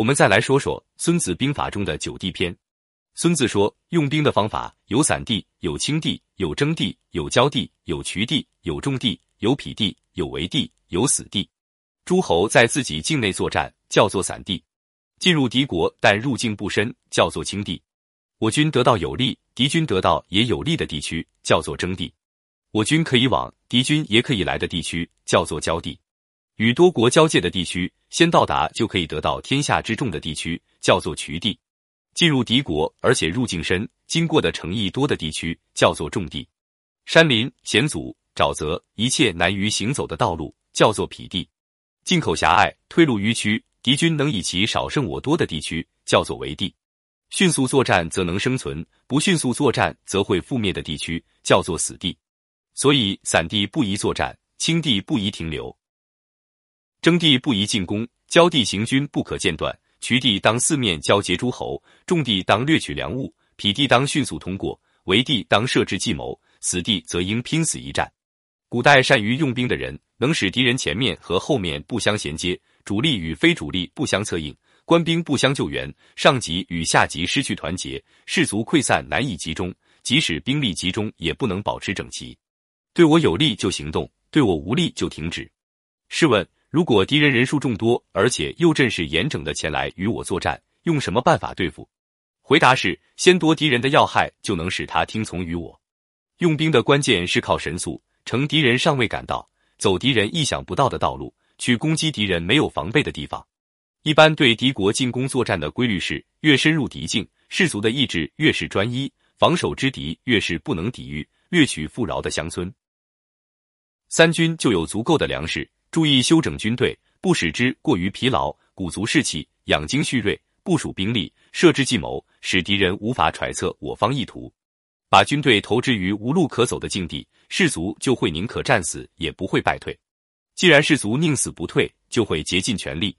我们再来说说《孙子兵法》中的九地篇。孙子说，用兵的方法有散地、有轻地、有征地、有交地、有渠地、有重地、有匹地、有围地、有死地。诸侯在自己境内作战，叫做散地；进入敌国但入境不深，叫做轻地。我军得到有利，敌军得到也有利的地区，叫做征地。我军可以往，敌军也可以来的地区，叫做交地。与多国交界的地区，先到达就可以得到天下之重的地区，叫做渠地。进入敌国，而且入境深，经过的城邑多的地区，叫做重地；山林险阻、沼泽，一切难于行走的道路，叫做匹地；进口狭隘、退路迂曲，敌军能以其少胜我多的地区，叫做围地；迅速作战则能生存，不迅速作战则会覆灭的地区，叫做死地。所以，散地不宜作战，轻地不宜停留，征地不宜进攻，交地行军不可间断。渠地当四面交接诸侯，重地当掠取粮物，匹地当迅速通过，围地当设置计谋，死地则应拼死一战。古代善于用兵的人，能使敌人前面和后面不相衔接，主力与非主力不相策应，官兵不相救援，上级与下级失去团结，士卒溃散难以集中，即使兵力集中，也不能保持整齐。对我有利就行动，对我无利就停止。试问？如果敌人人数众多，而且又阵势严整的前来与我作战，用什么办法对付？回答是：先夺敌人的要害，就能使他听从于我。用兵的关键是靠神速，乘敌人尚未赶到，走敌人意想不到的道路，去攻击敌人没有防备的地方。一般对敌国进攻作战的规律是：越深入敌境，士卒的意志越是专一，防守之敌越是不能抵御、掠取富饶的乡村。三军就有足够的粮食。注意休整军队，不使之过于疲劳，鼓足士气，养精蓄锐，部署兵力，设置计谋，使敌人无法揣测我方意图。把军队投之于无路可走的境地，士卒就会宁可战死，也不会败退。既然士卒宁死不退，就会竭尽全力。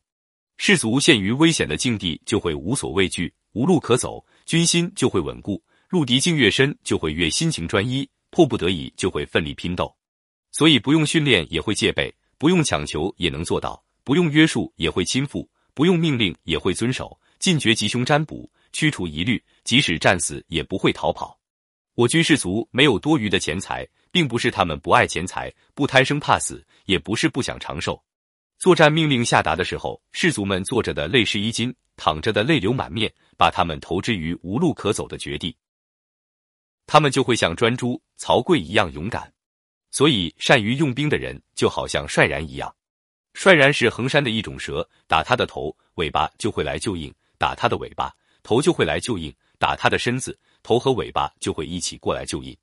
士卒陷于危险的境地，就会无所畏惧，无路可走，军心就会稳固。入敌境越深，就会越心情专一，迫不得已就会奋力拼斗。所以不用训练也会戒备。不用强求也能做到，不用约束也会亲附，不用命令也会遵守，进绝吉凶占卜，驱除疑虑，即使战死也不会逃跑。我军士卒没有多余的钱财，并不是他们不爱钱财，不贪生怕死，也不是不想长寿。作战命令下达的时候，士卒们坐着的泪湿衣襟，躺着的泪流满面，把他们投之于无路可走的绝地，他们就会像专诸、曹刿一样勇敢。所以，善于用兵的人就好像率然一样。率然是衡山的一种蛇，打它的头，尾巴就会来救应；打它的尾巴，头就会来救应；打它的身子，头和尾巴就会一起过来救应。